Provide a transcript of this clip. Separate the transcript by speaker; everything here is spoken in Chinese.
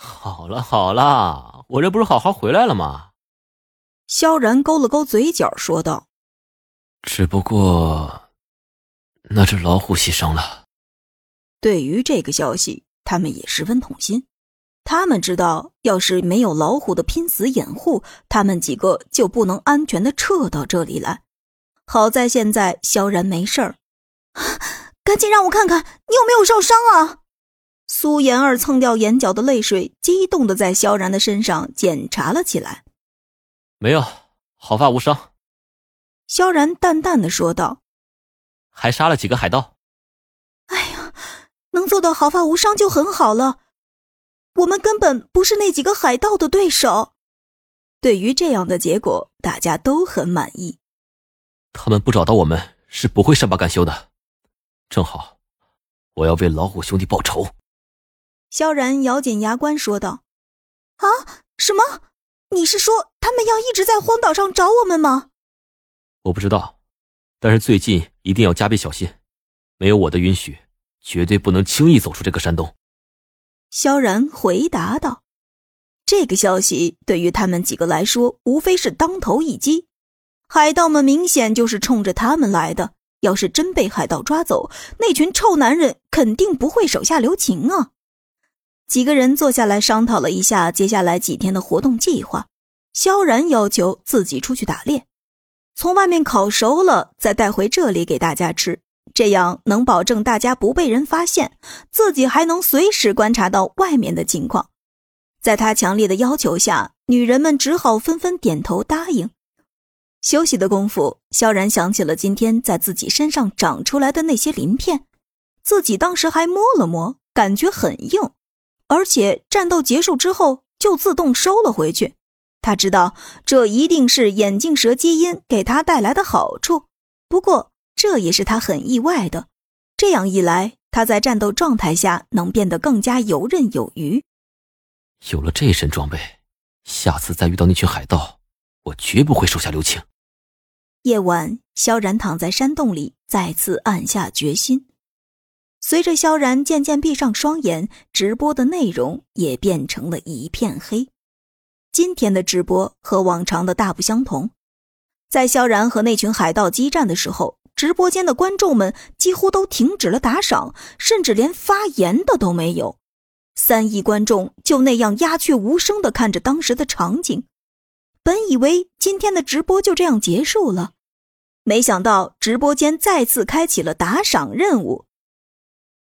Speaker 1: 好了好了，我这不是好好回来了吗？
Speaker 2: 萧然勾了勾嘴角，说道：“
Speaker 1: 只不过，那只老虎牺牲了。”
Speaker 2: 对于这个消息，他们也十分痛心。他们知道，要是没有老虎的拼死掩护，他们几个就不能安全的撤到这里来。好在现在萧然没事儿，赶紧让我看看你有没有受伤啊！苏妍儿蹭掉眼角的泪水，激动的在萧然的身上检查了起来。
Speaker 1: 没有，毫发无伤。
Speaker 2: 萧然淡淡的说道：“
Speaker 1: 还杀了几个海盗。”
Speaker 2: 哎呀，能做到毫发无伤就很好了。我们根本不是那几个海盗的对手。对于这样的结果，大家都很满意。
Speaker 1: 他们不找到我们是不会善罢甘休的。正好，我要为老虎兄弟报仇。
Speaker 2: 萧然咬紧牙关说道：“啊，什么？你是说他们要一直在荒岛上找我们吗？”
Speaker 1: 我不知道，但是最近一定要加倍小心。没有我的允许，绝对不能轻易走出这个山洞。
Speaker 2: 萧然回答道：“这个消息对于他们几个来说，无非是当头一击。海盗们明显就是冲着他们来的。要是真被海盗抓走，那群臭男人肯定不会手下留情啊！”几个人坐下来商讨了一下接下来几天的活动计划。萧然要求自己出去打猎，从外面烤熟了再带回这里给大家吃。这样能保证大家不被人发现，自己还能随时观察到外面的情况。在他强烈的要求下，女人们只好纷纷点头答应。休息的功夫，萧然想起了今天在自己身上长出来的那些鳞片，自己当时还摸了摸，感觉很硬，而且战斗结束之后就自动收了回去。他知道这一定是眼镜蛇基因给他带来的好处，不过。这也是他很意外的，这样一来，他在战斗状态下能变得更加游刃有余。
Speaker 1: 有了这身装备，下次再遇到那群海盗，我绝不会手下留情。
Speaker 2: 夜晚，萧然躺在山洞里，再次暗下决心。随着萧然渐渐闭上双眼，直播的内容也变成了一片黑。今天的直播和往常的大不相同，在萧然和那群海盗激战的时候。直播间的观众们几乎都停止了打赏，甚至连发言的都没有。三亿观众就那样鸦雀无声地看着当时的场景。本以为今天的直播就这样结束了，没想到直播间再次开启了打赏任务。